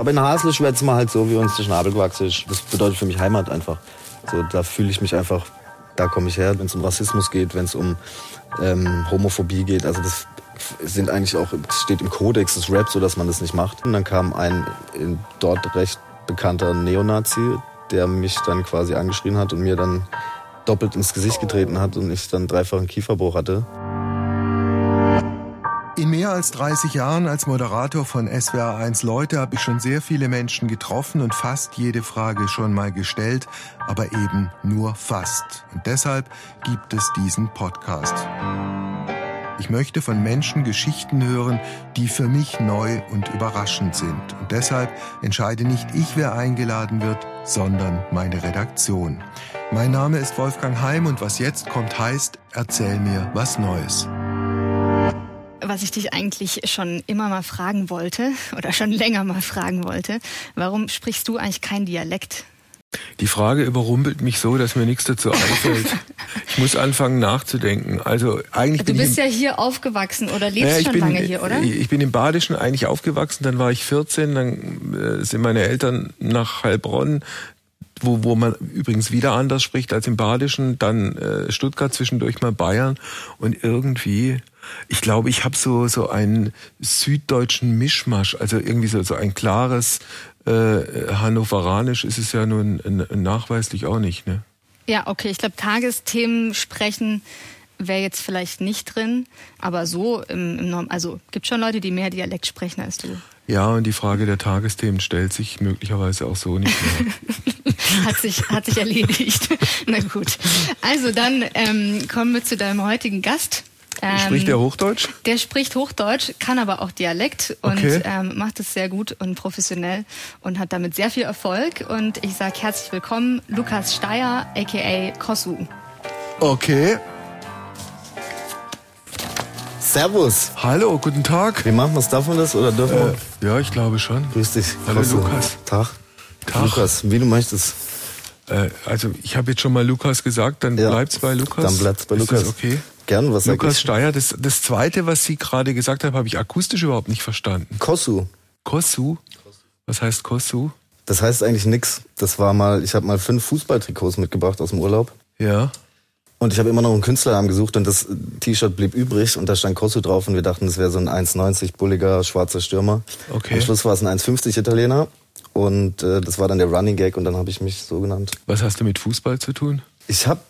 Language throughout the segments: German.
Aber in Hasle schwätzen wir halt so, wie uns der Schnabel gewachsen ist. Das bedeutet für mich Heimat einfach. So, da fühle ich mich einfach, da komme ich her, wenn es um Rassismus geht, wenn es um ähm, Homophobie geht. Also das sind eigentlich auch, steht im Kodex des Raps, so dass man das nicht macht. Und dann kam ein dort recht bekannter Neonazi, der mich dann quasi angeschrien hat und mir dann doppelt ins Gesicht getreten hat und ich dann dreifachen Kieferbruch hatte. Mehr als 30 Jahren als Moderator von SWR1 Leute habe ich schon sehr viele Menschen getroffen und fast jede Frage schon mal gestellt, aber eben nur fast. Und deshalb gibt es diesen Podcast. Ich möchte von Menschen Geschichten hören, die für mich neu und überraschend sind. Und deshalb entscheide nicht ich, wer eingeladen wird, sondern meine Redaktion. Mein Name ist Wolfgang Heim und was jetzt kommt heißt, erzähl mir was Neues was ich dich eigentlich schon immer mal fragen wollte oder schon länger mal fragen wollte. Warum sprichst du eigentlich kein Dialekt? Die Frage überrumpelt mich so, dass mir nichts dazu einfällt. ich muss anfangen nachzudenken. Also eigentlich du bist ja hier aufgewachsen oder lebst naja, schon bin, lange hier, oder? Ich bin im Badischen eigentlich aufgewachsen, dann war ich 14, dann äh, sind meine Eltern nach Heilbronn, wo, wo man übrigens wieder anders spricht als im Badischen, dann äh, Stuttgart zwischendurch mal Bayern und irgendwie ich glaube, ich habe so so einen süddeutschen Mischmasch, also irgendwie so so ein klares äh, Hannoveranisch ist es ja nun nachweislich auch nicht, ne? Ja, okay. Ich glaube, Tagesthemen sprechen wäre jetzt vielleicht nicht drin, aber so im, im Norm also gibt schon Leute, die mehr Dialekt sprechen als du. Ja, und die Frage der Tagesthemen stellt sich möglicherweise auch so nicht mehr. hat sich hat sich erledigt. Na gut. Also dann ähm, kommen wir zu deinem heutigen Gast. Ähm, spricht der Hochdeutsch? Der spricht Hochdeutsch, kann aber auch Dialekt und okay. ähm, macht es sehr gut und professionell und hat damit sehr viel Erfolg. Und ich sage herzlich willkommen, Lukas Steyer, aka Kosu. Okay. Servus. Hallo, guten Tag. Wie machen wir es? Darf man das oder dürfen wir? Äh, ja, ich glaube schon. Grüß dich. Hallo Kosu. Lukas. Tag. Tag. Lukas, wie du möchtest. Äh, also ich habe jetzt schon mal Lukas gesagt, dann ja, bleibt's bei Lukas. Dann bleibt's bei Lukas. okay? Gern, was Lukas Steyer, das, das zweite, was Sie gerade gesagt haben, habe ich akustisch überhaupt nicht verstanden. Kosu. Kosu? Was heißt Kosu? Das heißt eigentlich nix. Das war mal, ich habe mal fünf Fußballtrikots mitgebracht aus dem Urlaub. Ja. Und ich habe immer noch einen Künstlernamen gesucht und das T-Shirt blieb übrig und da stand Kosu drauf und wir dachten, das wäre so ein 1,90 bulliger schwarzer Stürmer. Okay. Am Schluss war es ein 1,50 Italiener und äh, das war dann der Running Gag und dann habe ich mich so genannt. Was hast du mit Fußball zu tun? Ich habe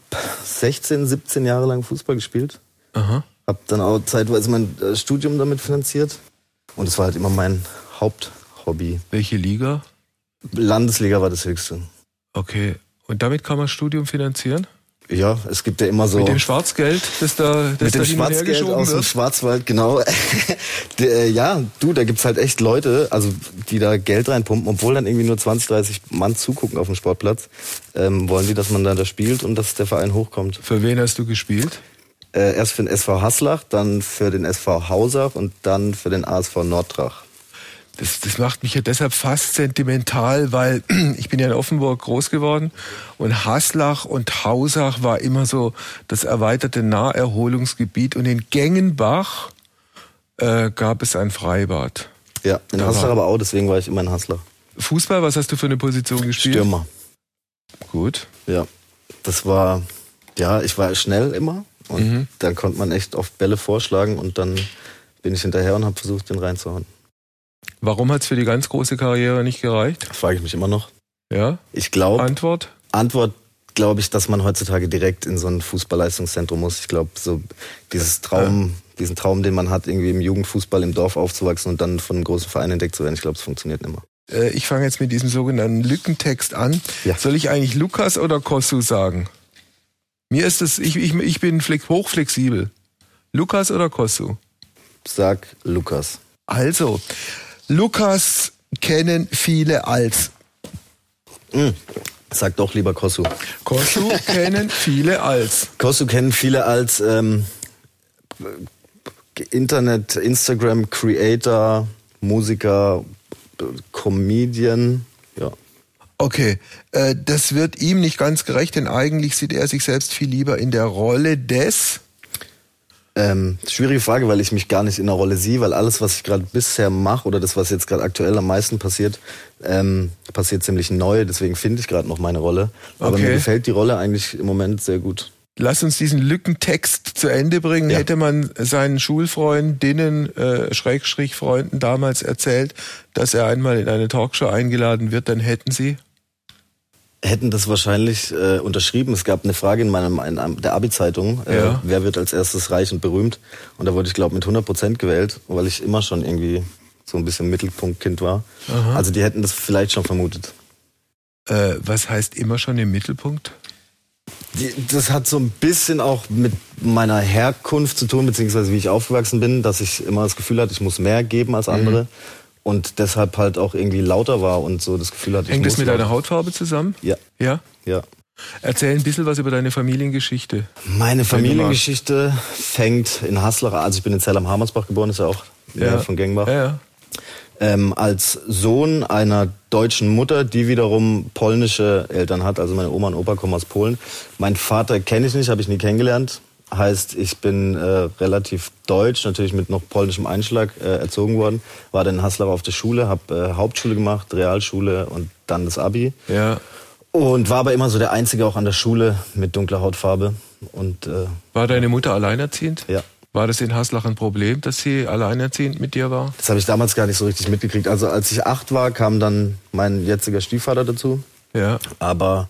16, 17 Jahre lang Fußball gespielt. Aha. Hab dann auch zeitweise mein äh, Studium damit finanziert. Und es war halt immer mein Haupthobby. Welche Liga? Landesliga war das höchste. Okay. Und damit kann man Studium finanzieren? Ja, es gibt ja immer so. Mit dem Schwarzgeld, das da, das mit dem Schwarzgeld aus wird. dem Schwarzwald, genau. Äh, ja, du, da gibt's halt echt Leute, also die da Geld reinpumpen, obwohl dann irgendwie nur 20, 30 Mann zugucken auf dem Sportplatz, ähm, wollen die, dass man da, da spielt und dass der Verein hochkommt. Für wen hast du gespielt? Äh, erst für den SV Haslach, dann für den SV Hausach und dann für den ASV Nordtrach das, das macht mich ja deshalb fast sentimental, weil ich bin ja in Offenburg groß geworden und Haslach und Hausach war immer so das erweiterte Naherholungsgebiet und in Gengenbach äh, gab es ein Freibad. Ja, in da Haslach aber auch, deswegen war ich immer in Haslach. Fußball, was hast du für eine Position gespielt? Stürmer. Gut. Ja, das war, ja, ich war schnell immer und mhm. dann konnte man echt oft Bälle vorschlagen und dann bin ich hinterher und habe versucht, den reinzuhauen. Warum hat es für die ganz große Karriere nicht gereicht? Das frage ich mich immer noch. Ja? Ich glaube. Antwort? Antwort glaube ich, dass man heutzutage direkt in so ein Fußballleistungszentrum muss. Ich glaube, so dieses Traum, ja. diesen Traum, den man hat, irgendwie im Jugendfußball im Dorf aufzuwachsen und dann von einem großen Verein entdeckt zu werden, ich glaube, es funktioniert nicht mehr. Äh, ich fange jetzt mit diesem sogenannten Lückentext an. Ja. Soll ich eigentlich Lukas oder Kossu sagen? Mir ist es, ich, ich, ich bin hochflexibel. Lukas oder Kossu? Sag Lukas. Also, Lukas kennen viele als. Mhm. Sag doch lieber Kosu. Kosu kennen viele als. Kosu kennen viele als ähm, Internet, Instagram Creator, Musiker, Comedian. Ja. Okay, äh, das wird ihm nicht ganz gerecht, denn eigentlich sieht er sich selbst viel lieber in der Rolle des Ähm, schwierige Frage, weil ich mich gar nicht in der Rolle sehe, weil alles, was ich gerade bisher mache oder das, was jetzt gerade aktuell am meisten passiert, ähm, passiert ziemlich neu. Deswegen finde ich gerade noch meine Rolle. Aber okay. mir gefällt die Rolle eigentlich im Moment sehr gut. Lass uns diesen Lückentext zu Ende bringen. Ja. Hätte man seinen Schulfreundinnen, äh, Schrägstrich Freunden damals erzählt, dass er einmal in eine Talkshow eingeladen wird, dann hätten sie hätten das wahrscheinlich äh, unterschrieben. Es gab eine Frage in meinem in der Abi-Zeitung, äh, ja. wer wird als erstes reich und berühmt? Und da wurde ich glaube mit 100 Prozent gewählt, weil ich immer schon irgendwie so ein bisschen Mittelpunktkind war. Aha. Also die hätten das vielleicht schon vermutet. Äh, was heißt immer schon im Mittelpunkt? Die, das hat so ein bisschen auch mit meiner Herkunft zu tun, beziehungsweise wie ich aufgewachsen bin, dass ich immer das Gefühl hatte, ich muss mehr geben als andere. Mhm und deshalb halt auch irgendwie lauter war und so das Gefühl hatte, Hängt das mit deiner Hautfarbe zusammen? Ja. Ja? Ja. Erzähl ein bisschen was über deine Familiengeschichte. Meine Familiengeschichte fängt in Haslach, also ich bin in Zell am Hamersbach geboren, ist ja auch ja. von Gengbach. Ja, ja. Ähm, als Sohn einer deutschen Mutter, die wiederum polnische Eltern hat, also meine Oma und Opa kommen aus Polen. Mein Vater kenne ich nicht, habe ich nie kennengelernt. Heißt, ich bin äh, relativ deutsch, natürlich mit noch polnischem Einschlag äh, erzogen worden. War dann in Haslar auf der Schule, habe äh, Hauptschule gemacht, Realschule und dann das Abi. Ja. Und war aber immer so der Einzige auch an der Schule mit dunkler Hautfarbe. Und, äh, war deine Mutter alleinerziehend? Ja. War das in Haslach ein Problem, dass sie alleinerziehend mit dir war? Das habe ich damals gar nicht so richtig mitgekriegt. Also als ich acht war, kam dann mein jetziger Stiefvater dazu. Ja. Aber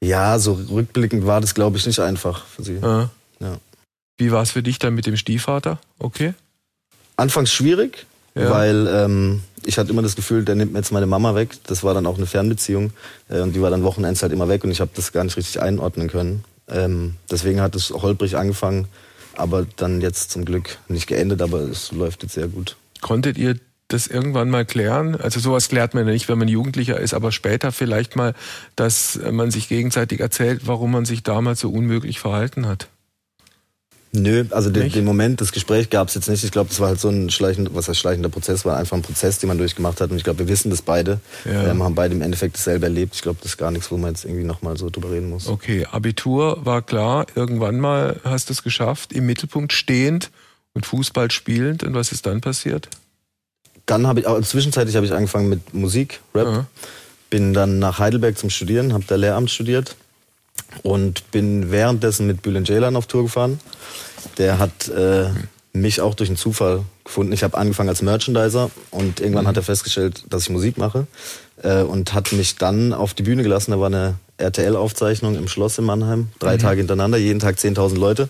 ja, so rückblickend war das, glaube ich, nicht einfach für sie. Ja. Wie war es für dich dann mit dem Stiefvater? Okay. Anfangs schwierig, ja. weil ähm, ich hatte immer das Gefühl, der nimmt mir jetzt meine Mama weg. Das war dann auch eine Fernbeziehung äh, und die war dann Wochenends halt immer weg und ich habe das gar nicht richtig einordnen können. Ähm, deswegen hat es holprig angefangen, aber dann jetzt zum Glück nicht geendet, aber es läuft jetzt sehr gut. Konntet ihr das irgendwann mal klären? Also sowas klärt man ja nicht, wenn man Jugendlicher ist, aber später vielleicht mal, dass man sich gegenseitig erzählt, warum man sich damals so unmöglich verhalten hat. Nö, also den, den, Moment, das Gespräch gab es jetzt nicht. Ich glaube, das war halt so ein schleichender, was heißt schleichender Prozess, war einfach ein Prozess, den man durchgemacht hat. Und ich glaube, wir wissen das beide. Ja. Wir haben beide im Endeffekt dasselbe erlebt. Ich glaube, das ist gar nichts, wo man jetzt irgendwie nochmal so drüber reden muss. Okay, Abitur war klar. Irgendwann mal hast du es geschafft, im Mittelpunkt stehend und Fußball spielend. Und was ist dann passiert? dann habe ich, auch zwischenzeitlich habe ich angefangen mit Musik, Rap. Mhm. Bin dann nach Heidelberg zum Studieren, habe da Lehramt studiert und bin währenddessen mit Bülent Ceylan auf Tour gefahren. Der hat äh, mich auch durch einen Zufall gefunden. Ich habe angefangen als Merchandiser und irgendwann mhm. hat er festgestellt, dass ich Musik mache äh, und hat mich dann auf die Bühne gelassen. Da war eine RTL-Aufzeichnung im Schloss in Mannheim, drei mhm. Tage hintereinander, jeden Tag 10.000 Leute.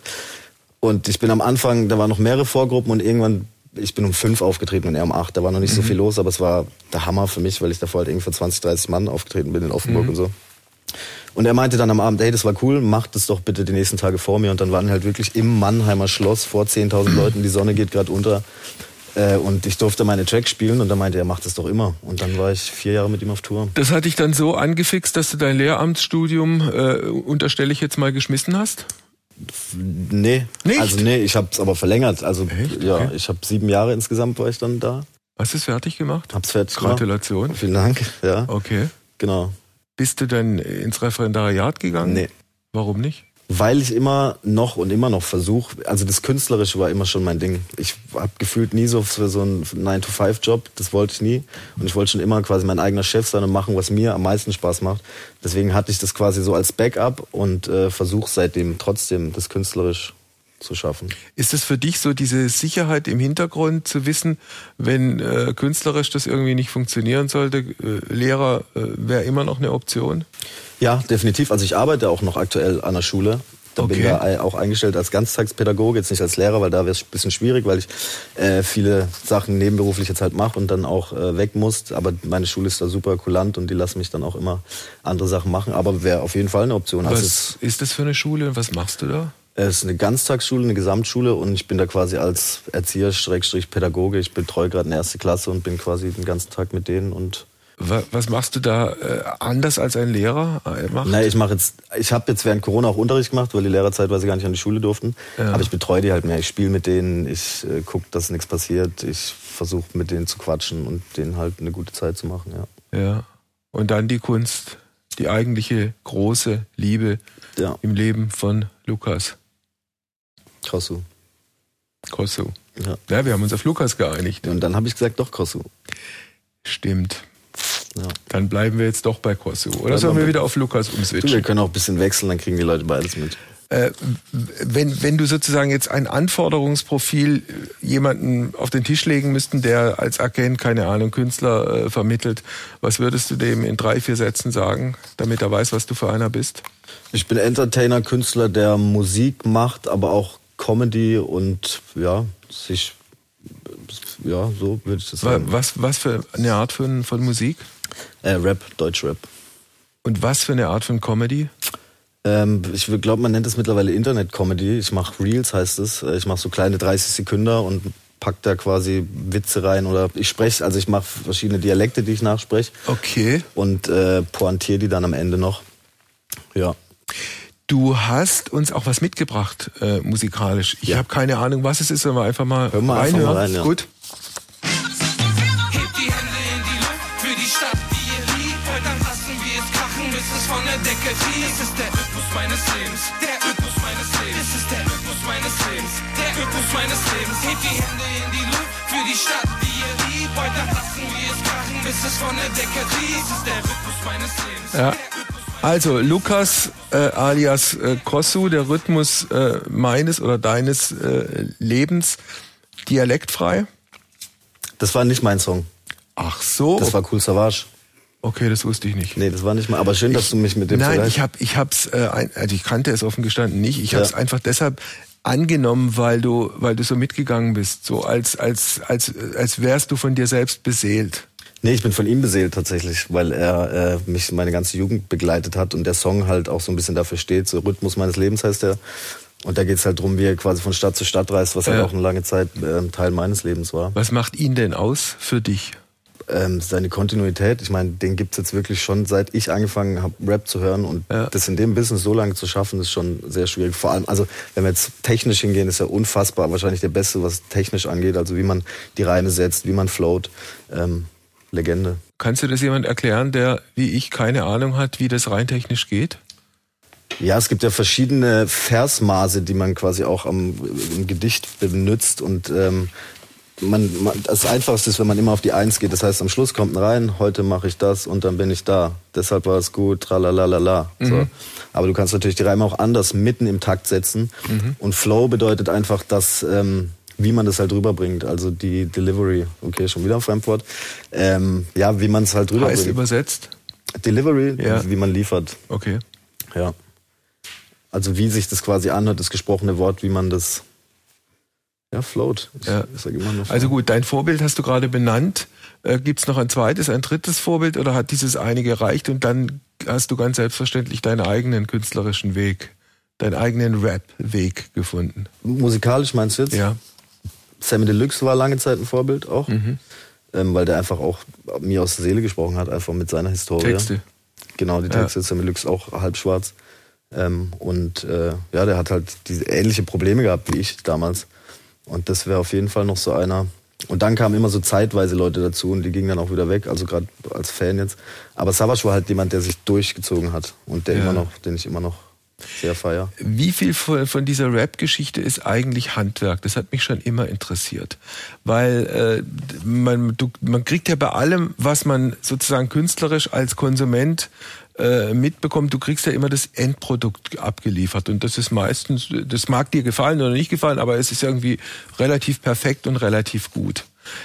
Und ich bin am Anfang, da waren noch mehrere Vorgruppen und irgendwann ich bin um fünf aufgetreten und er um acht. Da war noch nicht mhm. so viel los, aber es war der Hammer für mich, weil ich davor halt irgendwie für 20, 30 Mann aufgetreten bin in Offenburg mhm. und so. Und er meinte dann am Abend, hey, das war cool, macht das doch bitte die nächsten Tage vor mir. Und dann waren halt wirklich im Mannheimer Schloss vor 10.000 Leuten, die Sonne geht gerade unter. Äh, und ich durfte meine Tracks spielen und dann meinte er, macht das doch immer. Und dann war ich vier Jahre mit ihm auf Tour. Das hat dich dann so angefixt, dass du dein Lehramtsstudium, äh, unterstelle ich jetzt mal, geschmissen hast? Nee. Nicht? Also nee, ich habe es aber verlängert. Also Echt? ja, okay. ich habe sieben Jahre insgesamt war ich dann da. Hast du es fertig gemacht? Hab's fertig Gratulation. gemacht. Vielen Dank. Ja. Okay. Genau. Bist du dann ins Referendariat gegangen? Nee. Warum nicht? weil ich immer noch und immer noch versuche, also das Künstlerische war immer schon mein Ding. Ich habe gefühlt nie so für so einen 9-to-5-Job, das wollte ich nie. Und ich wollte schon immer quasi mein eigener Chef sein und machen, was mir am meisten Spaß macht. Deswegen hatte ich das quasi so als Backup und äh, versuche seitdem trotzdem das künstlerisch zu schaffen. Ist es für dich so diese Sicherheit im Hintergrund zu wissen, wenn äh, künstlerisch das irgendwie nicht funktionieren sollte, äh, Lehrer äh, wäre immer noch eine Option? Ja, definitiv. Also ich arbeite auch noch aktuell an der Schule. Da okay. bin da auch eingestellt als Ganztagspädagoge, jetzt nicht als Lehrer, weil da wäre es ein bisschen schwierig, weil ich äh, viele Sachen nebenberuflich jetzt halt mache und dann auch äh, weg muss. Aber meine Schule ist da super kulant und die lassen mich dann auch immer andere Sachen machen. Aber wäre auf jeden Fall eine Option. Was also ist das für eine Schule und was machst du da? Es ist eine Ganztagsschule, eine Gesamtschule und ich bin da quasi als Erzieher, Pädagoge. Ich betreue gerade eine erste Klasse und bin quasi den ganzen Tag mit denen und was machst du da äh, anders als ein Lehrer äh, macht? Nein, ich mache jetzt, ich habe jetzt während Corona auch Unterricht gemacht, weil die Lehrer zeitweise gar nicht an die Schule durften. Ja. Aber ich betreue die halt mehr. Ich spiele mit denen, ich äh, gucke, dass nichts passiert. Ich versuche mit denen zu quatschen und denen halt eine gute Zeit zu machen. Ja. Ja. Und dann die Kunst, die eigentliche große Liebe ja. im Leben von Lukas. Krass. Kosso. Ja. ja, wir haben uns auf Lukas geeinigt. Und dann habe ich gesagt, doch Kosso. Stimmt. Ja. Dann bleiben wir jetzt doch bei Kosso. Oder sollen wir wieder auf Lukas umswitchen? wir können auch ein bisschen wechseln, dann kriegen die Leute beides mit. Äh, wenn, wenn du sozusagen jetzt ein Anforderungsprofil jemanden auf den Tisch legen müssten, der als Agent, keine Ahnung, Künstler äh, vermittelt, was würdest du dem in drei, vier Sätzen sagen, damit er weiß, was du für einer bist? Ich bin Entertainer, Künstler, der Musik macht, aber auch Comedy und ja, sich ja, so würde ich das sagen. Was, was für eine Art von, von Musik? Äh, Rap, Deutschrap. Und was für eine Art von Comedy? Ähm, ich glaube, man nennt es mittlerweile Internet-Comedy. Ich mache Reels, heißt es. Äh, ich mache so kleine 30 Sekunden und pack da quasi Witze rein oder ich spreche, also ich mache verschiedene Dialekte, die ich nachspreche. Okay. Und äh, pointiere die dann am Ende noch. Ja. Du hast uns auch was mitgebracht äh, musikalisch. Ich ja. habe keine Ahnung, was es ist, wir einfach mal Hör mal reinhören. Einfach mal rein, ja. Gut. Ja. Also Lukas äh, alias äh, Kossu, der Rhythmus äh, meines oder deines äh, Lebens, dialektfrei? Das war nicht mein Song. Ach so. Das war Cool Savage. Okay, das wusste ich nicht. Nee, das war nicht mal. Aber schön, dass du mich mit dem Nein, ich habe, ich hab's, äh, also ich kannte es offen gestanden nicht. Ich habe es einfach deshalb angenommen, weil du, weil du so mitgegangen bist, so als als als als wärst du von dir selbst beseelt. Nee, ich bin von ihm beseelt tatsächlich, weil er äh, mich meine ganze Jugend begleitet hat und der Song halt auch so ein bisschen dafür steht. So Rhythmus meines Lebens heißt der. Und da geht's halt drum, wie er quasi von Stadt zu Stadt reist, was halt ja. halt auch eine lange Zeit äh, Teil meines Lebens war. Was macht ihn denn aus für dich? ähm, seine Kontinuität, ich meine, den gibt's jetzt wirklich schon, seit ich angefangen habe, Rap zu hören. Und ja. das in dem Business so lange zu schaffen, ist schon sehr schwierig. Vor allem, also wenn wir jetzt technisch hingehen, ist er unfassbar, wahrscheinlich der Beste, was technisch angeht. Also wie man die Reime setzt, wie man float. Ähm, Legende. Kannst du das jemand erklären, der wie ich keine Ahnung hat, wie das rein technisch geht? Ja, es gibt ja verschiedene Versmaße, die man quasi auch am, im Gedicht benutzt und ähm, man, man, das Einfachste ist, wenn man immer auf die Eins geht. Das heißt, am Schluss kommt ein rein, heute mache ich das und dann bin ich da. Deshalb war es gut, tralalala. Mhm. So. Aber du kannst natürlich die Reime auch anders mitten im Takt setzen. Mhm. Und Flow bedeutet einfach, dass, ähm, wie man das halt rüberbringt. Also die Delivery, okay, schon wieder ein Fremdwort. Ähm, ja, wie man es halt rüberbringt. Heißt übersetzt? Delivery, ja. wie man liefert. Okay. Ja. Also wie sich das quasi anhört, das gesprochene Wort, wie man das ja, float. Ich, ja. Ich immer noch also gut, dein Vorbild hast du gerade benannt. Äh, Gibt es noch ein zweites, ein drittes Vorbild oder hat dieses eine gereicht und dann hast du ganz selbstverständlich deinen eigenen künstlerischen Weg, deinen eigenen Rap-Weg gefunden? Musikalisch meinst du jetzt? Ja. Sammy Deluxe war lange Zeit ein Vorbild auch, mhm. ähm, weil der einfach auch mir aus der Seele gesprochen hat, einfach mit seiner Historie. Texte. Genau, die Texte. Ja. Sammy Deluxe auch halb schwarz. Ähm, und äh, ja, der hat halt diese ähnliche Probleme gehabt wie ich damals. Und das wäre auf jeden Fall noch so einer. Und dann kamen immer so zeitweise Leute dazu und die gingen dann auch wieder weg, also gerade als Fan jetzt. Aber Savage war halt jemand, der sich durchgezogen hat und der ja. immer noch, den ich immer noch sehr feier. Wie viel von dieser Rap-Geschichte ist eigentlich Handwerk? Das hat mich schon immer interessiert. Weil äh, man, du, man kriegt ja bei allem, was man sozusagen künstlerisch als Konsument äh, mitbekommt, du kriegst ja immer das Endprodukt abgeliefert und das ist meistens, das mag dir gefallen oder nicht gefallen, aber es ist irgendwie relativ perfekt und relativ gut.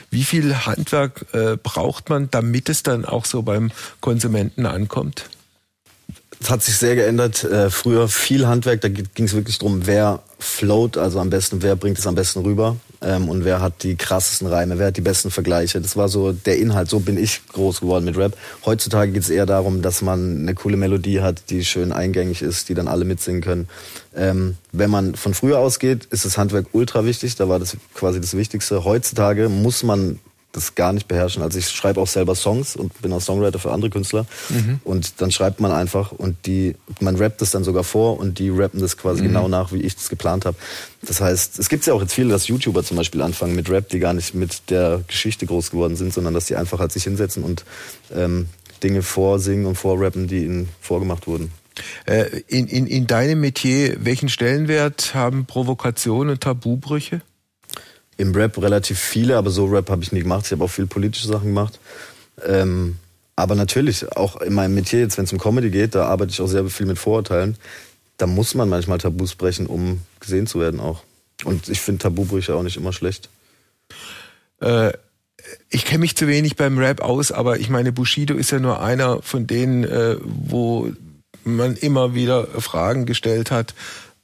Wie viel Handwerk äh, braucht man, damit es dann auch so beim Konsumenten ankommt? Es hat sich sehr geändert. Äh, früher viel Handwerk, da ging es wirklich darum, wer float, also am besten, wer bringt es am besten rüber ähm, und wer hat die krassesten Reime, wer hat die besten Vergleiche. Das war so der Inhalt, so bin ich groß geworden mit Rap. Heutzutage geht es eher darum, dass man eine coole Melodie hat, die schön eingängig ist, die dann alle mitsingen können. Ähm, wenn man von früher ausgeht, ist das Handwerk ultra wichtig, da war das quasi das Wichtigste. Heutzutage muss man das gar nicht beherrschen. Also ich schreibe auch selber Songs und bin auch Songwriter für andere Künstler. Mhm. Und dann schreibt man einfach und die, man rappt das dann sogar vor und die rappen das quasi mhm. genau nach, wie ich das geplant habe. Das heißt, es gibt ja auch jetzt viele, dass YouTuber zum Beispiel anfangen mit Rap, die gar nicht mit der Geschichte groß geworden sind, sondern dass die einfach halt sich hinsetzen und ähm, Dinge vorsingen und vorrappen, die ihnen vorgemacht wurden. Äh, in, in, in deinem Metier, welchen Stellenwert haben Provokationen und Tabubrüche? Im Rap relativ viele, aber so Rap habe ich nie gemacht. Ich habe auch viel politische Sachen gemacht. Ähm, aber natürlich, auch in meinem Metier, jetzt wenn es um Comedy geht, da arbeite ich auch sehr viel mit Vorurteilen. Da muss man manchmal Tabus brechen, um gesehen zu werden auch. Und ich finde Tabubrüche auch nicht immer schlecht. Äh, ich kenne mich zu wenig beim Rap aus, aber ich meine, Bushido ist ja nur einer von denen, äh, wo man immer wieder Fragen gestellt hat,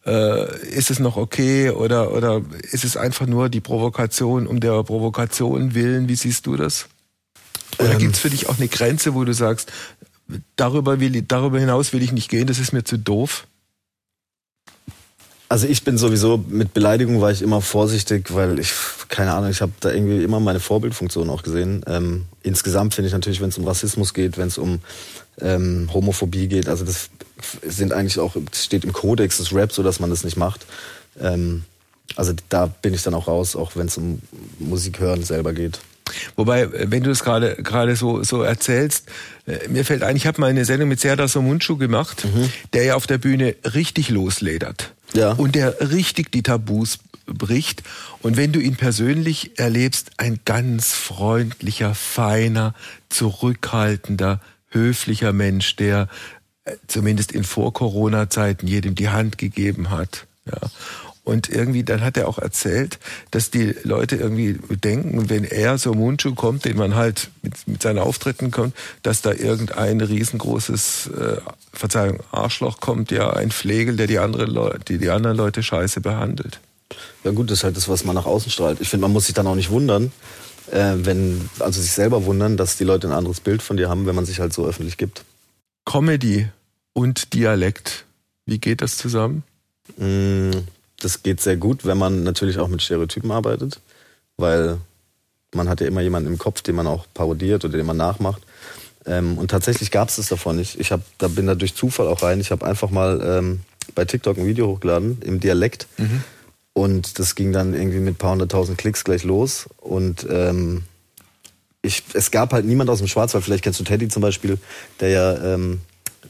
äh, ist es noch okay oder, oder ist es einfach nur die Provokation um der Provokation willen? Wie siehst du das? Oder ähm, gibt es für dich auch eine Grenze, wo du sagst, darüber, will darüber hinaus will ich nicht gehen, das ist mir zu doof? Also ich bin sowieso mit Beleidigung war ich immer vorsichtig, weil ich keine Ahnung, ich habe da irgendwie immer meine Vorbildfunktion auch gesehen. Ähm, insgesamt finde ich natürlich, wenn es um Rassismus geht, wenn es um ähm, Homophobie geht, also das sind eigentlich auch das steht im Kodex des Rap, so dass man das nicht macht. Ähm, also da bin ich dann auch raus, auch wenn es um Musik hören selber geht. Wobei, wenn du es gerade gerade so so erzählst, äh, mir fällt ein, ich habe mal eine Sendung mit Serdar Somuncu gemacht, mhm. der ja auf der Bühne richtig losledert. Ja. Und der richtig die Tabus bricht. Und wenn du ihn persönlich erlebst, ein ganz freundlicher, feiner, zurückhaltender, höflicher Mensch, der äh, zumindest in Vor-Corona-Zeiten jedem die Hand gegeben hat. Ja. Und irgendwie, dann hat er auch erzählt, dass die Leute irgendwie denken, wenn er so Mundschuh kommt, den man halt mit, mit seinen Auftritten kommt, dass da irgendein riesengroßes, äh, Verzeihung, Arschloch kommt, ja, ein Flegel, der die, andere Leute, die, die anderen Leute scheiße behandelt. Ja gut, das ist halt das, was man nach außen strahlt. Ich finde, man muss sich dann auch nicht wundern, äh, wenn, also sich selber wundern, dass die Leute ein anderes Bild von dir haben, wenn man sich halt so öffentlich gibt. Comedy und Dialekt, wie geht das zusammen? Mmh das geht sehr gut, wenn man natürlich auch mit Stereotypen arbeitet, weil man hat ja immer jemanden im Kopf, den man auch parodiert oder den man nachmacht. Ähm, und tatsächlich gab es das davon nicht. Ich hab, da bin da durch Zufall auch rein. Ich habe einfach mal ähm, bei TikTok ein Video hochgeladen im Dialekt. Mhm. Und das ging dann irgendwie mit ein paar hunderttausend Klicks gleich los. Und ähm, ich, es gab halt niemand aus dem Schwarzwald. Vielleicht kennst du Teddy zum Beispiel, der ja ähm,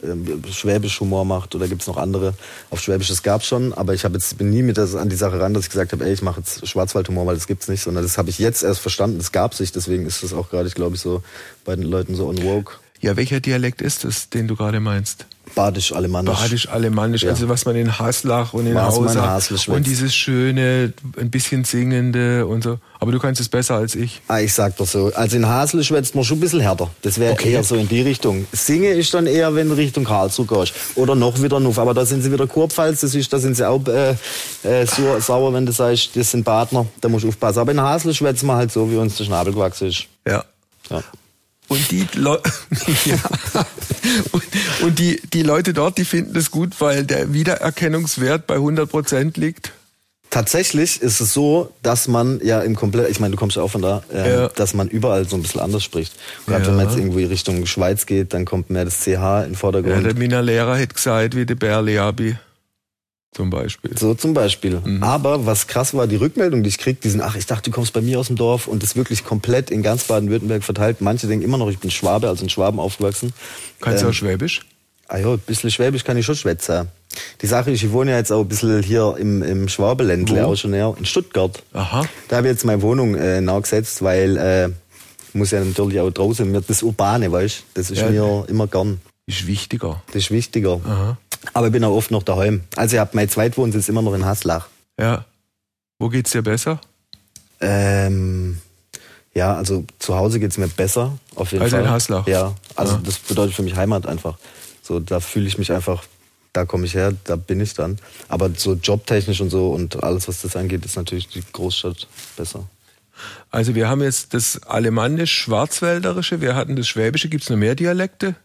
ähm, Schwäbisch Humor macht oder gibt es noch andere. Auf Schwäbisch, das gab schon, aber ich habe jetzt bin nie mit das, an die Sache ran, dass ich gesagt habe, ey, ich mache jetzt Schwarzwaldhumor, weil das gibt's nicht, sondern das habe ich jetzt erst verstanden, das gab sich, deswegen ist das auch gerade, ich glaube ich, so bei den Leuten so on woke. Ja, welcher Dialekt ist es, den du gerade meinst? Badisch-Alemannisch. Badisch-Alemannisch, ja. also was man in Haslach und in Hausach und dieses schöne, ein bisschen singende und so. Aber du kannst es besser als ich. Ah, ich sag doch so. Also in Hasel schwätzt man schon ein bisschen härter. Das wäre okay. eher so in die Richtung. Singe ist dann eher, wenn du Richtung Karlsruhe gehst. Oder noch wieder Nuff. Aber da sind sie wieder Kurpfalz, das ist, da sind sie auch äh, äh, so, sauer, wenn du sagst, das sind Partner. Da musst du aufpassen. Aber in Hasel schwätzt man halt so, wie uns der Schnabel gewachsen ist. Ja. ja. Und die Leute, ja. und, und, die, die Leute dort, die finden es gut, weil der Wiedererkennungswert bei 100 Prozent liegt. Tatsächlich ist es so, dass man ja im komplett, ich meine, du kommst ja auch von da, äh, ja. dass man überall so ein bisschen anders spricht. Gerade ja. wenn man jetzt irgendwie Richtung Schweiz geht, dann kommt mehr das CH in Vordergrund. Ja, der Mina Lehrer hätte gesagt, wie der Berliabi. Zum Beispiel. So zum Beispiel. Mhm. Aber was krass war, die Rückmeldung, die ich krieg, die sind, ach, ich dachte, du kommst bei mir aus dem Dorf und das wirklich komplett in ganz Baden-Württemberg verteilt. Manche denken immer noch, ich bin Schwabe, also in Schwaben aufgewachsen. Kannst ähm, du auch Schwäbisch? Ah ja, ein bisschen Schwäbisch kann ich schon schwätzen. Die Sache ist, ich wohne ja jetzt auch ein bisschen hier im, im Schwabeländle, auch schon näher, in Stuttgart. Aha. Da habe ich jetzt meine Wohnung äh, nachgesetzt, weil äh, muss ja natürlich auch draußen, mir das Urbane, weißt das ist ja, mir immer gern. Ist wichtiger. Das ist wichtiger. Aha. Aber ich bin auch oft noch daheim. Also ich habe mein Zweitwohnsitz immer noch in Haslach. Ja. Wo geht's dir besser? Ähm, ja, also zu Hause geht's mir besser, auf jeden also Fall. Also in Haslach? Ja, also ja. das bedeutet für mich Heimat einfach. So, da fühle ich mich einfach, da komme ich her, da bin ich dann. Aber so jobtechnisch und so und alles, was das angeht, ist natürlich die Großstadt besser. Also wir haben jetzt das Alemannisch-Schwarzwälderische, wir hatten das Schwäbische. Gibt es noch mehr Dialekte?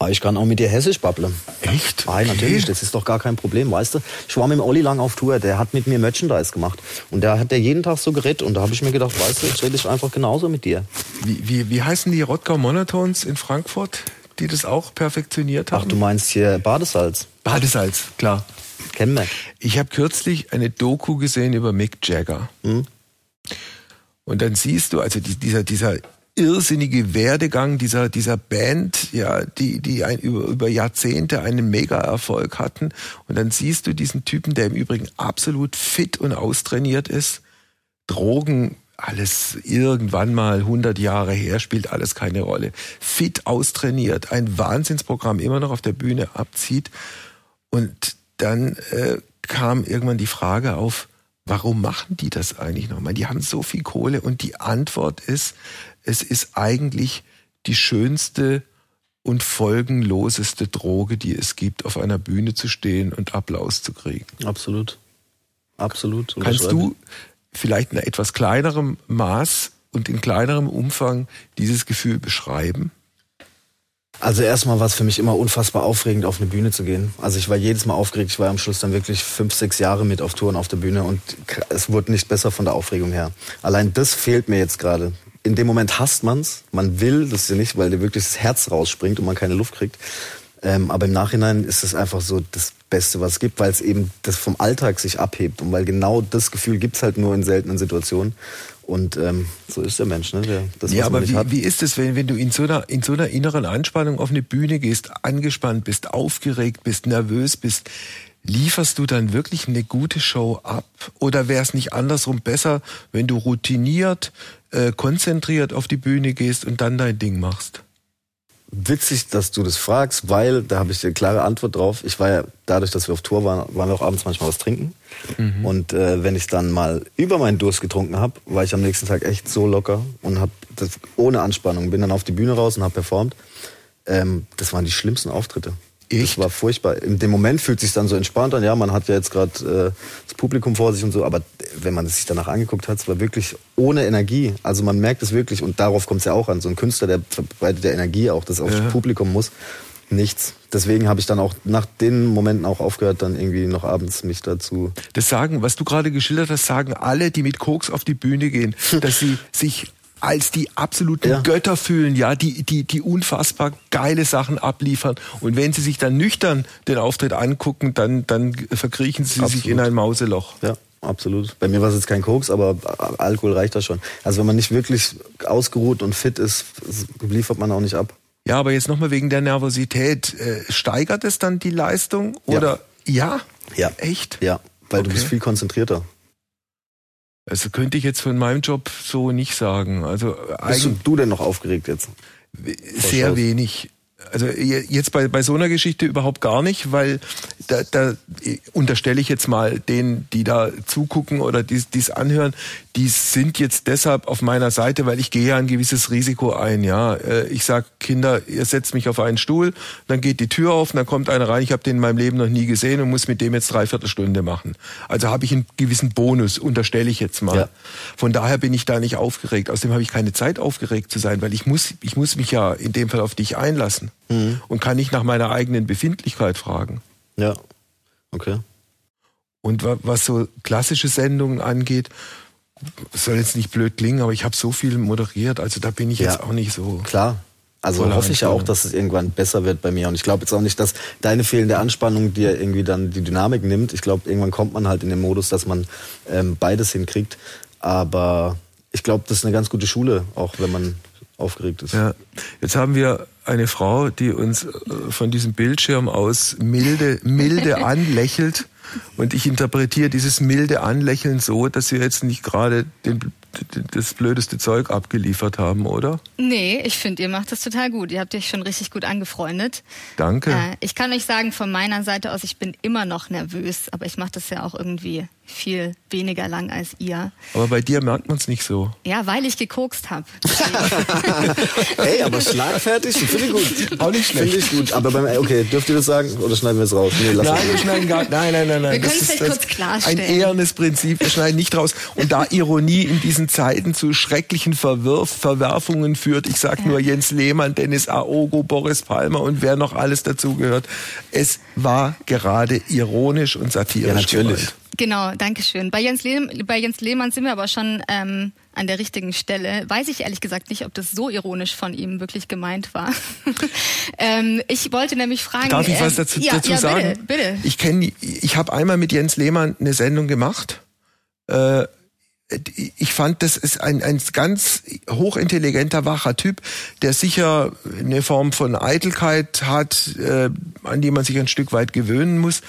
Ah, ich kann auch mit dir Hessisch babbeln. Echt? Ah, natürlich, das ist doch gar kein Problem, weißt du? Ich war mit dem Olli lang auf Tour, der hat mit mir Merchandise gemacht. Und da hat der jeden Tag so geredet und da habe ich mir gedacht, weißt du, jetzt rede ich einfach genauso mit dir. Wie, wie, wie heißen die Rottgau Monotones in Frankfurt, die das auch perfektioniert haben? Ach, du meinst hier Badesalz? Badesalz, klar. Kennen wir. Ich habe kürzlich eine Doku gesehen über Mick Jagger. Hm? Und dann siehst du, also dieser, dieser irrsinnige Werdegang dieser, dieser Band, ja, die, die ein, über, über Jahrzehnte einen Mega-Erfolg hatten. Und dann siehst du diesen Typen, der im Übrigen absolut fit und austrainiert ist, Drogen alles irgendwann mal 100 Jahre her, spielt alles keine Rolle. Fit austrainiert, ein Wahnsinnsprogramm immer noch auf der Bühne abzieht. Und dann äh, kam irgendwann die Frage auf, warum machen die das eigentlich nochmal? Die haben so viel Kohle und die Antwort ist, es ist eigentlich die schönste und folgenloseste Droge, die es gibt, auf einer Bühne zu stehen und Applaus zu kriegen. Absolut. Absolut. Kannst du vielleicht in etwas kleinerem Maß und in kleinerem Umfang dieses Gefühl beschreiben? Also erstmal war es für mich immer unfassbar aufregend, auf eine Bühne zu gehen. Also ich war jedes Mal aufgeregt. Ich war am Schluss dann wirklich fünf, sechs Jahre mit auf Touren auf der Bühne und es wurde nicht besser von der Aufregung her. Allein das fehlt mir jetzt gerade. In dem Moment hasst man's. Man will das ja nicht, weil dir wirklich das Herz rausspringt und man keine Luft kriegt. Ähm, aber im Nachhinein ist es einfach so das Beste, was es gibt, weil es eben das vom Alltag sich abhebt und weil genau das Gefühl gibt's halt nur in seltenen Situationen. Und ähm, so ist der Mensch, ne? Der, das, ja, aber wie, wie ist es, wenn, wenn du in so, einer, in so einer inneren Anspannung auf eine Bühne gehst, angespannt bist, aufgeregt bist, nervös bist, lieferst du dann wirklich eine gute Show ab? Oder wäre es nicht andersrum besser, wenn du routiniert, äh, konzentriert auf die Bühne gehst und dann dein Ding machst? witzig, dass du das fragst, weil da habe ich eine klare Antwort drauf. Ich war ja dadurch, dass wir auf Tour waren, waren wir auch abends manchmal was trinken. Mhm. Und äh, wenn ich dann mal über meinen Durst getrunken habe, war ich am nächsten Tag echt so locker und habe das ohne Anspannung bin dann auf die Bühne raus und habe performt. Ähm, das waren die schlimmsten Auftritte. Ich? Das war furchtbar. In dem Moment fühlt sich dann so entspannt an. Ja, man hat ja jetzt gerade äh, das Publikum vor sich und so, aber wenn man es sich danach angeguckt hat, es war wirklich ohne Energie. Also man merkt es wirklich und darauf kommt es ja auch an. So ein Künstler, der verbreitet ja Energie auch, das aufs ja. Publikum muss. Nichts. Deswegen habe ich dann auch nach den Momenten auch aufgehört, dann irgendwie noch abends mich dazu. Das sagen, was du gerade geschildert hast, sagen alle, die mit Koks auf die Bühne gehen, dass sie sich als die absoluten ja. Götter fühlen, ja, die, die, die unfassbar geile Sachen abliefern. Und wenn sie sich dann nüchtern den Auftritt angucken, dann, dann verkriechen sie absolut. sich in ein Mauseloch. Ja. Absolut. Bei mir war es jetzt kein Koks, aber Alkohol reicht da schon. Also wenn man nicht wirklich ausgeruht und fit ist, liefert man auch nicht ab. Ja, aber jetzt nochmal wegen der Nervosität. Äh, steigert es dann die Leistung? Oder ja? Ja. Echt? Ja, weil okay. du bist viel konzentrierter. Also könnte ich jetzt von meinem Job so nicht sagen. Also Bist du denn noch aufgeregt jetzt? Sehr wenig. Also jetzt bei, bei so einer Geschichte überhaupt gar nicht, weil da, da unterstelle ich jetzt mal denen, die da zugucken oder dies, dies anhören, die sind jetzt deshalb auf meiner Seite, weil ich gehe ja ein gewisses Risiko ein. Ja, äh, ich sag Kinder, ihr setzt mich auf einen Stuhl, dann geht die Tür auf, dann kommt einer rein. Ich habe den in meinem Leben noch nie gesehen und muss mit dem jetzt dreiviertel Stunde machen. Also habe ich einen gewissen Bonus, unterstelle ich jetzt mal. Ja. Von daher bin ich da nicht aufgeregt. Außerdem habe ich keine Zeit aufgeregt zu sein, weil ich muss, ich muss mich ja in dem Fall auf dich einlassen mhm. und kann nicht nach meiner eigenen Befindlichkeit fragen. Ja, okay. Und was so klassische Sendungen angeht, soll jetzt nicht blöd klingen, aber ich habe so viel moderiert, also da bin ich ja, jetzt auch nicht so. Klar. Also hoffe ich ja auch, dass es irgendwann besser wird bei mir. Und ich glaube jetzt auch nicht, dass deine fehlende Anspannung dir irgendwie dann die Dynamik nimmt. Ich glaube, irgendwann kommt man halt in den Modus, dass man ähm, beides hinkriegt. Aber ich glaube, das ist eine ganz gute Schule, auch wenn man aufgeregt ist. Ja. Jetzt haben wir eine Frau, die uns äh, von diesem Bildschirm aus milde, milde anlächelt. Und ich interpretiere dieses milde Anlächeln so, dass wir jetzt nicht gerade den das blödeste Zeug abgeliefert haben, oder? Nee, ich finde, ihr macht das total gut. Ihr habt euch schon richtig gut angefreundet. Danke. Äh, ich kann euch sagen, von meiner Seite aus, ich bin immer noch nervös, aber ich mache das ja auch irgendwie viel weniger lang als ihr. Aber bei dir merkt man es nicht so. Ja, weil ich gekokst habe. Ey, aber schlagfertig, finde ich gut. Auch nicht schlecht. Finde ich gut. Aber beim, okay, dürft ihr das sagen oder schneiden wir es raus? Nee, nein, wir schneiden gar, nein, nein, nein, nein. Wir können es vielleicht kurz klarstellen. Ein ehrenes Prinzip, wir schneiden nicht raus. Und da Ironie in diesen Zeiten zu schrecklichen Verwirf, Verwerfungen führt, ich sag ja. nur Jens Lehmann, Dennis Aogo, Boris Palmer und wer noch alles dazugehört. Es war gerade ironisch und satirisch. Ja, natürlich. Gemeint. Genau, danke schön. Bei Jens, Lehm, bei Jens Lehmann sind wir aber schon ähm, an der richtigen Stelle. Weiß ich ehrlich gesagt nicht, ob das so ironisch von ihm wirklich gemeint war. ähm, ich wollte nämlich fragen. Darf ich was ähm, dazu, ja, dazu ja, sagen? Bitte, bitte. Ich kenne, ich habe einmal mit Jens Lehmann eine Sendung gemacht. Äh, ich fand, das ist ein, ein ganz hochintelligenter, wacher Typ, der sicher eine Form von Eitelkeit hat, äh, an die man sich ein Stück weit gewöhnen muss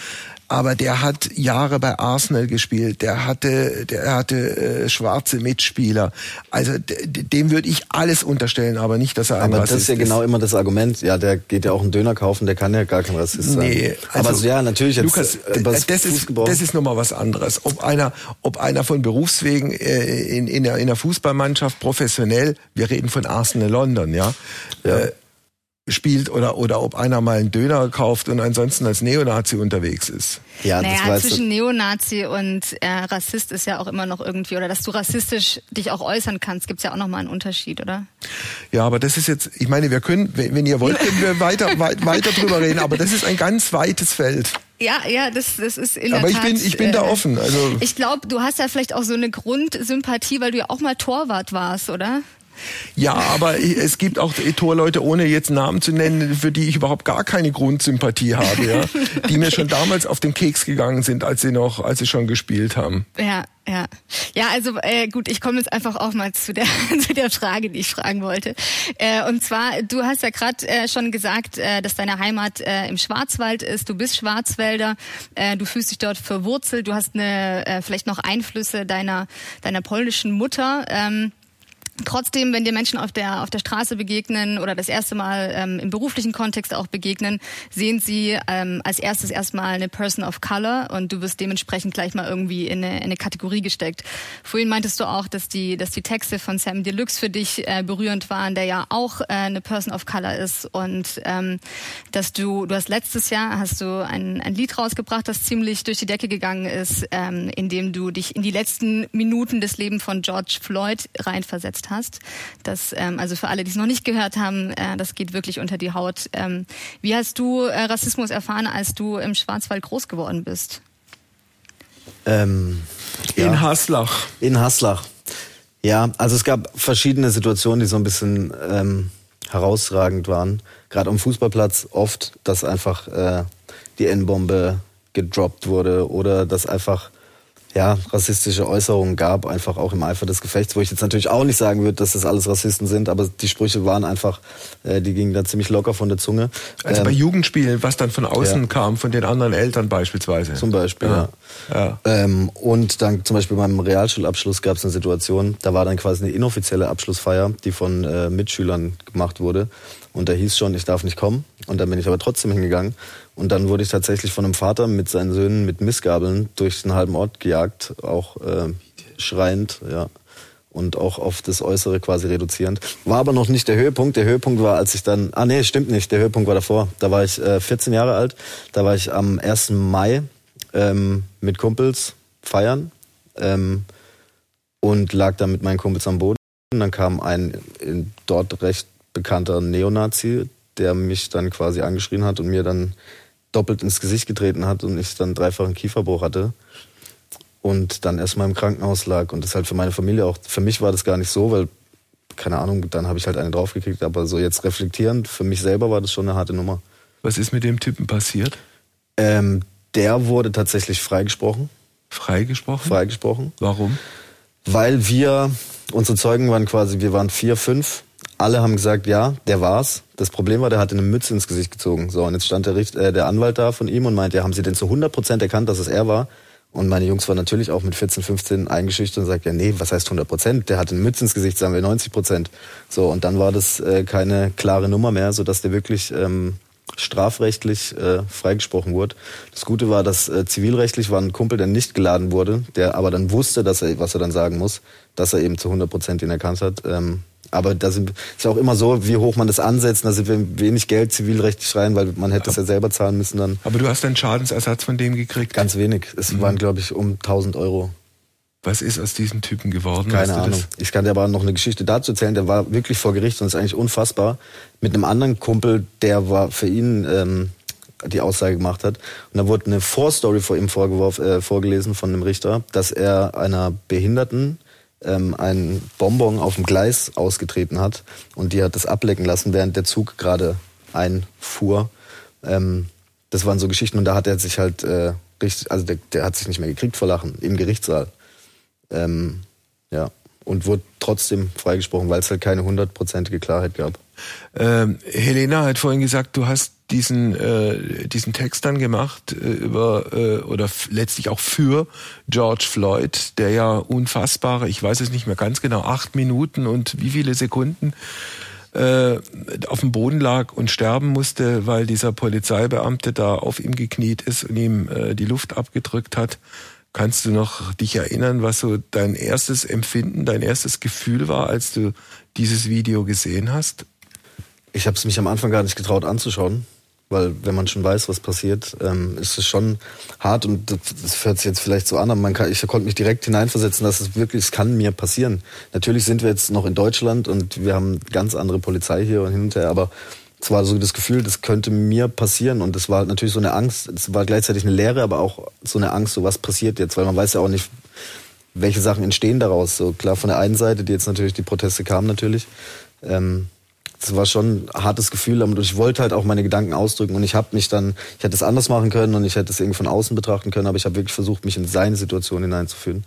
aber der hat Jahre bei Arsenal gespielt. Der hatte, der hatte äh, schwarze Mitspieler. Also dem würde ich alles unterstellen, aber nicht, dass er ein aber Rassist das ist ja genau immer das Argument. Ja, der geht ja auch einen Döner kaufen, der kann ja gar kein Rassist sein. Nee, also, aber ja, natürlich jetzt Lukas, äh, das ist das ist nochmal was anderes. Ob einer, ob einer von Berufswegen äh, in, in, der, in der Fußballmannschaft professionell, wir reden von Arsenal London, ja, ja. Äh, spielt oder, oder ob einer mal einen Döner kauft und ansonsten als Neonazi unterwegs ist. Ja, naja, das zwischen Neonazi und äh, Rassist ist ja auch immer noch irgendwie, oder dass du rassistisch dich auch äußern kannst, gibt's ja auch nochmal einen Unterschied, oder? Ja, aber das ist jetzt, ich meine, wir können, wenn ihr wollt, können wir weiter, weiter drüber reden, aber das ist ein ganz weites Feld. Ja, ja, das, das ist in Aber der ich Tat, bin, ich bin äh, da offen. Also ich glaube, du hast ja vielleicht auch so eine Grundsympathie, weil du ja auch mal Torwart warst, oder? Ja, aber es gibt auch Torleute, ohne jetzt Namen zu nennen, für die ich überhaupt gar keine Grundsympathie habe, ja, die mir schon damals auf den Keks gegangen sind, als sie noch, als sie schon gespielt haben. Ja, ja, ja. Also äh, gut, ich komme jetzt einfach auch mal zu der zu der Frage, die ich fragen wollte. Äh, und zwar, du hast ja gerade äh, schon gesagt, äh, dass deine Heimat äh, im Schwarzwald ist. Du bist Schwarzwälder. Äh, du fühlst dich dort verwurzelt. Du hast eine äh, vielleicht noch Einflüsse deiner deiner polnischen Mutter. Ähm, Trotzdem, wenn dir Menschen auf der, auf der Straße begegnen oder das erste Mal ähm, im beruflichen Kontext auch begegnen, sehen sie ähm, als erstes erstmal eine Person of Color und du wirst dementsprechend gleich mal irgendwie in eine, in eine Kategorie gesteckt. Vorhin meintest du auch, dass die, dass die Texte von Sam Deluxe für dich äh, berührend waren, der ja auch äh, eine Person of Color ist und ähm, dass du, du hast letztes Jahr hast du ein, ein Lied rausgebracht, das ziemlich durch die Decke gegangen ist, ähm, in dem du dich in die letzten Minuten des Lebens von George Floyd reinversetzt hast. Das, ähm, also für alle, die es noch nicht gehört haben, äh, das geht wirklich unter die Haut. Ähm, wie hast du äh, Rassismus erfahren, als du im Schwarzwald groß geworden bist? Ähm, ja. In Haslach. In Haslach. Ja, also es gab verschiedene Situationen, die so ein bisschen ähm, herausragend waren. Gerade am Fußballplatz oft, dass einfach äh, die N-Bombe gedroppt wurde oder dass einfach ja, rassistische Äußerungen gab, einfach auch im Eifer des Gefechts, wo ich jetzt natürlich auch nicht sagen würde, dass das alles Rassisten sind, aber die Sprüche waren einfach, äh, die gingen da ziemlich locker von der Zunge. Also ähm, bei Jugendspielen, was dann von außen ja. kam, von den anderen Eltern beispielsweise. Zum Beispiel, ja. ja. ja. Ähm, und dann zum Beispiel beim Realschulabschluss gab es eine Situation, da war dann quasi eine inoffizielle Abschlussfeier, die von äh, Mitschülern gemacht wurde. Und da hieß schon, ich darf nicht kommen. Und dann bin ich aber trotzdem hingegangen. Und dann wurde ich tatsächlich von einem Vater mit seinen Söhnen mit Missgabeln durch den halben Ort gejagt, auch äh, schreiend, ja. Und auch auf das Äußere quasi reduzierend. War aber noch nicht der Höhepunkt. Der Höhepunkt war, als ich dann, ah nee, stimmt nicht, der Höhepunkt war davor. Da war ich äh, 14 Jahre alt. Da war ich am 1. Mai ähm, mit Kumpels feiern ähm, und lag dann mit meinen Kumpels am Boden. Und dann kam ein in, dort recht bekannter Neonazi, der mich dann quasi angeschrien hat und mir dann doppelt ins Gesicht getreten hat und ich dann dreifachen Kieferbruch hatte und dann erstmal im Krankenhaus lag und das halt für meine Familie auch, für mich war das gar nicht so, weil keine Ahnung, dann habe ich halt eine draufgekriegt, aber so jetzt reflektierend, für mich selber war das schon eine harte Nummer. Was ist mit dem Typen passiert? Ähm, der wurde tatsächlich freigesprochen. Freigesprochen? Freigesprochen. Warum? Weil wir, unsere Zeugen waren quasi, wir waren vier, fünf alle haben gesagt, ja, der war's. Das Problem war, der hatte eine Mütze ins Gesicht gezogen. So, und jetzt stand der, Richt, äh, der Anwalt da von ihm und meinte, ja, haben Sie denn zu 100 Prozent erkannt, dass es er war? Und meine Jungs waren natürlich auch mit 14, 15 eingeschüchtert und sagt, ja, nee, was heißt 100 Prozent? Der hatte eine Mütze ins Gesicht, sagen wir 90 Prozent. So, und dann war das äh, keine klare Nummer mehr, sodass der wirklich ähm, strafrechtlich äh, freigesprochen wurde. Das Gute war, dass äh, zivilrechtlich war ein Kumpel, der nicht geladen wurde, der aber dann wusste, dass er, was er dann sagen muss, dass er eben zu 100 Prozent ihn erkannt hat. Ähm, aber da sind, ist ja auch immer so, wie hoch man das ansetzt. Da sind wir wenig Geld zivilrechtlich rein, weil man hätte es ja selber zahlen müssen dann. Aber du hast einen Schadensersatz von dem gekriegt? Ganz wenig. Es mhm. waren, glaube ich, um 1000 Euro. Was ist aus diesem Typen geworden? Keine Ahnung. Ich kann dir aber noch eine Geschichte dazu erzählen. Der war wirklich vor Gericht und ist eigentlich unfassbar. Mit einem anderen Kumpel, der war für ihn ähm, die Aussage gemacht hat. Und da wurde eine Vorstory vor ihm vorgeworfen, äh, vorgelesen von einem Richter, dass er einer Behinderten ähm, ein Bonbon auf dem Gleis ausgetreten hat und die hat das ablecken lassen, während der Zug gerade einfuhr. Ähm, das waren so Geschichten und da hat er sich halt äh, richtig, also der, der hat sich nicht mehr gekriegt vor Lachen im Gerichtssaal. Ähm, ja, und wurde trotzdem freigesprochen, weil es halt keine hundertprozentige Klarheit gab. Ähm, Helena hat vorhin gesagt, du hast diesen äh, diesen Text dann gemacht äh, über äh, oder letztlich auch für George Floyd, der ja unfassbare, ich weiß es nicht mehr ganz genau, acht Minuten und wie viele Sekunden äh, auf dem Boden lag und sterben musste, weil dieser Polizeibeamte da auf ihm gekniet ist und ihm äh, die Luft abgedrückt hat. Kannst du noch dich erinnern, was so dein erstes Empfinden, dein erstes Gefühl war, als du dieses Video gesehen hast? Ich habe es mich am Anfang gar nicht getraut anzuschauen, weil wenn man schon weiß, was passiert, ähm, ist es schon hart und das, das hört sich jetzt vielleicht so an, aber man kann, ich konnte mich direkt hineinversetzen, dass es wirklich, es kann mir passieren. Natürlich sind wir jetzt noch in Deutschland und wir haben ganz andere Polizei hier und hinterher, aber es war so das Gefühl, das könnte mir passieren und es war natürlich so eine Angst, es war gleichzeitig eine Lehre, aber auch so eine Angst, so was passiert jetzt, weil man weiß ja auch nicht, welche Sachen entstehen daraus. So klar von der einen Seite, die jetzt natürlich die Proteste kamen natürlich. Ähm, es war schon ein hartes Gefühl, und ich wollte halt auch meine Gedanken ausdrücken und ich habe mich dann, ich hätte es anders machen können und ich hätte es irgendwie von außen betrachten können, aber ich habe wirklich versucht, mich in seine Situation hineinzufühlen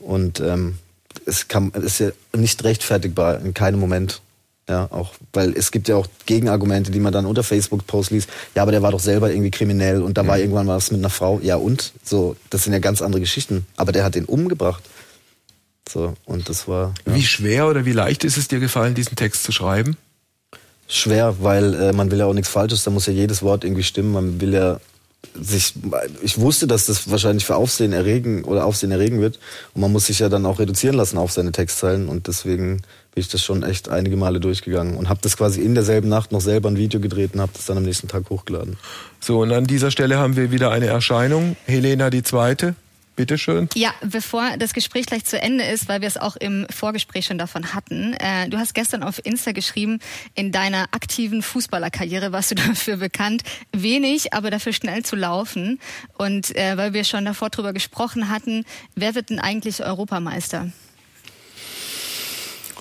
und ähm, es, kann, es ist ja nicht rechtfertigbar in keinem Moment. Ja, auch, weil es gibt ja auch Gegenargumente, die man dann unter Facebook-Posts liest. Ja, aber der war doch selber irgendwie kriminell und da war mhm. irgendwann was mit einer Frau. Ja, und? So, das sind ja ganz andere Geschichten. Aber der hat den umgebracht. So, und das war. Ja. Wie schwer oder wie leicht ist es dir gefallen, diesen Text zu schreiben? Schwer, weil äh, man will ja auch nichts Falsches, da muss ja jedes Wort irgendwie stimmen. Man will ja sich, ich wusste, dass das wahrscheinlich für Aufsehen erregen oder Aufsehen erregen wird. Und man muss sich ja dann auch reduzieren lassen auf seine Textzeilen. Und deswegen bin ich das schon echt einige Male durchgegangen und habe das quasi in derselben Nacht noch selber ein Video gedreht und habe das dann am nächsten Tag hochgeladen. So, und an dieser Stelle haben wir wieder eine Erscheinung. Helena die Zweite. Bitte schön. Ja, bevor das Gespräch gleich zu Ende ist, weil wir es auch im Vorgespräch schon davon hatten. Äh, du hast gestern auf Insta geschrieben, in deiner aktiven Fußballerkarriere warst du dafür bekannt, wenig, aber dafür schnell zu laufen. Und äh, weil wir schon davor drüber gesprochen hatten, wer wird denn eigentlich Europameister?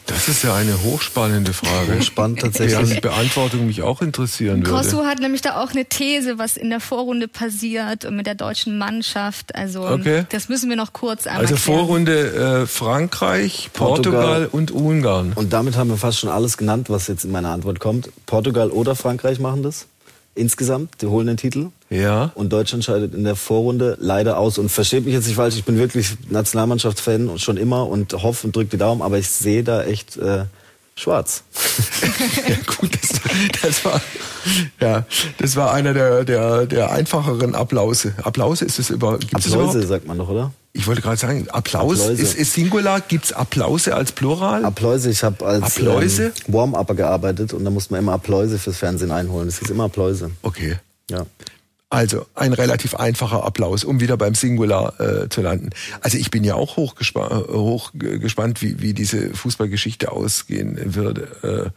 Das ist ja eine hochspannende Frage. Spannend tatsächlich. Deren Beantwortung mich auch interessieren würde. Kosso hat nämlich da auch eine These, was in der Vorrunde passiert und mit der deutschen Mannschaft. Also okay. das müssen wir noch kurz einmal Also. Vorrunde äh, Frankreich, Portugal, Portugal und Ungarn. Und damit haben wir fast schon alles genannt, was jetzt in meiner Antwort kommt. Portugal oder Frankreich machen das insgesamt, die holen den Titel. Ja. Und Deutschland scheidet in der Vorrunde leider aus. Und versteht mich jetzt nicht falsch, ich bin wirklich Nationalmannschaftsfan schon immer und hoffe und drücke die Daumen, aber ich sehe da echt äh, schwarz. ja, gut, das, das, war ja, das war einer der der der einfacheren Applause. Applause ist es über Applause sagt man doch, oder? Ich wollte gerade sagen, Applaus ist, ist Singular. Gibt's Applause als Plural? Appläuse. Ich habe als ähm, Warm-Upper gearbeitet und da musste man immer Appläuse fürs Fernsehen einholen. Es ist immer Appläuse. Okay. Ja. Also ein relativ einfacher Applaus, um wieder beim Singular äh, zu landen. Also ich bin ja auch hochgespannt, äh, hochgespannt wie, wie diese Fußballgeschichte ausgehen würde.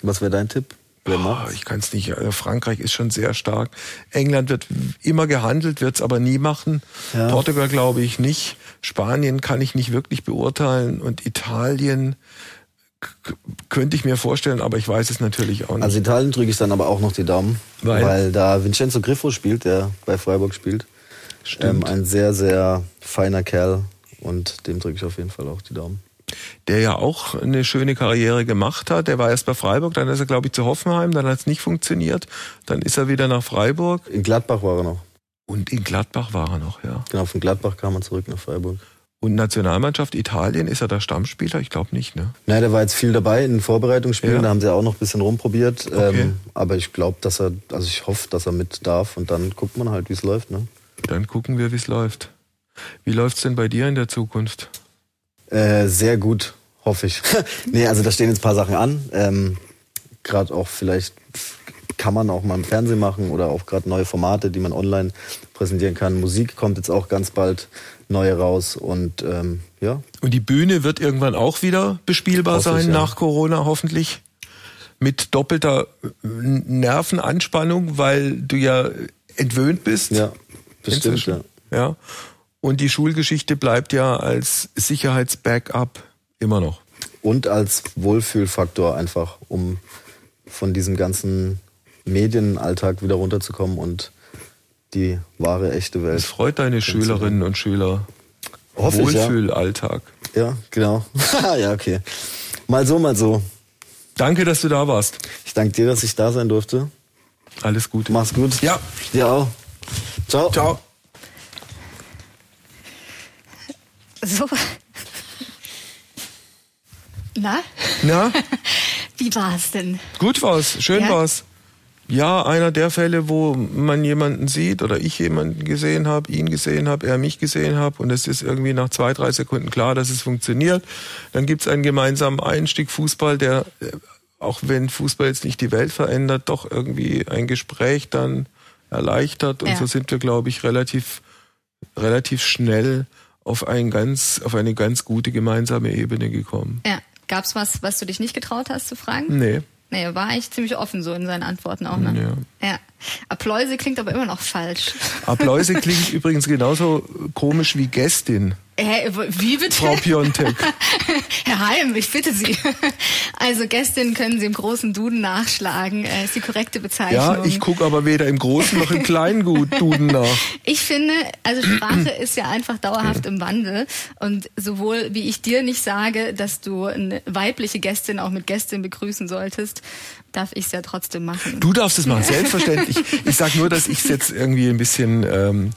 Äh, Was wäre dein Tipp? Wer Oh, ich kann es nicht. Also Frankreich ist schon sehr stark. England wird immer gehandelt, wird es aber nie machen. Ja. Portugal glaube ich nicht. Spanien kann ich nicht wirklich beurteilen und Italien könnte ich mir vorstellen, aber ich weiß es natürlich auch nicht. Also Italien drücke ich dann aber auch noch die Daumen, weil, weil da Vincenzo Griffo spielt, der bei Freiburg spielt. Stimmt. Ähm, ein sehr, sehr feiner Kerl und dem drücke ich auf jeden Fall auch die Daumen der ja auch eine schöne Karriere gemacht hat. Der war erst bei Freiburg, dann ist er, glaube ich, zu Hoffenheim, dann hat es nicht funktioniert. Dann ist er wieder nach Freiburg. In Gladbach war er noch. Und in Gladbach war er noch, ja. Genau, von Gladbach kam er zurück nach Freiburg. Und Nationalmannschaft Italien, ist er da Stammspieler? Ich glaube nicht, ne? Nein, der war jetzt viel dabei in den Vorbereitungsspielen, ja. da haben sie auch noch ein bisschen rumprobiert. Okay. Ähm, aber ich glaube, dass er, also ich hoffe, dass er mit darf und dann guckt man halt, wie es läuft, ne? Dann gucken wir, wie es läuft. Wie läuft's denn bei dir in der Zukunft? Äh, sehr gut, hoffe ich. nee, also da stehen jetzt ein paar Sachen an. Ähm, gerade auch vielleicht kann man auch mal im Fernsehen machen oder auch gerade neue Formate, die man online präsentieren kann. Musik kommt jetzt auch ganz bald neue raus und ähm, ja. Und die Bühne wird irgendwann auch wieder bespielbar Hoffe sein ja. nach Corona hoffentlich mit doppelter Nervenanspannung, weil du ja entwöhnt bist. Ja, bestimmt, ja. ja. Und die Schulgeschichte bleibt ja als Sicherheitsbackup immer noch. Und als Wohlfühlfaktor einfach, um von diesem ganzen Medienalltag wieder runterzukommen und die wahre, echte Welt. Das freut deine Schülerinnen und Schüler. Hoffe Wohlfühlalltag. Ja. ja, genau. ja, okay. Mal so, mal so. Danke, dass du da warst. Ich danke dir, dass ich da sein durfte. Alles Gute. Mach's gut. Ja. Dir auch. Ciao. Ciao. So. Na? Na, Wie war's denn? gut war's, schön Ja? war's. Ja, einer der Fälle, wo man jemanden sieht oder ich jemanden gesehen habe, ihn gesehen habe, er mich gesehen habe und es ist irgendwie nach zwei, drei Sekunden klar, dass es funktioniert. Dann gibt's einen gemeinsamen Einstieg Fußball, der, äh, auch wenn Fußball jetzt nicht die Welt verändert, doch irgendwie ein Gespräch dann erleichtert. Und Ja. so sind wir, glaube ich, relativ, relativ schnell auf, ein ganz, auf eine ganz gute gemeinsame Ebene gekommen. Ja. Gab's was, was du dich nicht getraut hast zu fragen? Nee. Nee, war eigentlich ziemlich offen so in seinen Antworten auch, ne? Ja. Ja. Applause klingt aber immer noch falsch. Abläuse klingt übrigens genauso komisch wie Gästin, Hä, wie bitte? Frau Piontek. Herr Heim, ich bitte Sie. Also Gästin können Sie im großen Duden nachschlagen. Äh, ist die korrekte Bezeichnung. Ja, ich gucke aber weder im Großen noch im Kleinen gut Duden nach. Ich finde, also Sprache ist ja einfach dauerhaft im Wandel. Und sowohl wie ich dir nicht sage, dass du eine weibliche Gästin auch mit Gästin begrüßen solltest, darf ich es ja trotzdem machen. Du darfst es machen, selbstverständlich. Ich sag nur, dass ich es jetzt irgendwie ein bisschen, ähm,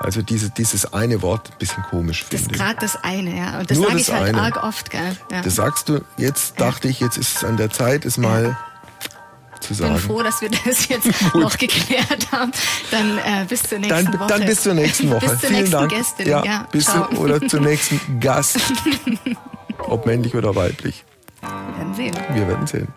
also diese, dieses eine Wort ein bisschen komisch das ist finde. gerade das eine, ja. Und das sage ich halt eine. arg oft, gell? Ja. Das sagst du, jetzt dachte ich, jetzt ist es an der Zeit, es mal zu ich bin froh, dass wir das jetzt noch geklärt haben. Dann äh, bis zur nächsten Dann, Woche. dann bis zur nächsten Woche. Bis zur Vielen nächsten Dank. Gästin. Ja, Ja, bis zu, oder zum nächsten Gast. Ob männlich oder weiblich. Wir werden sehen. Wir werden sehen.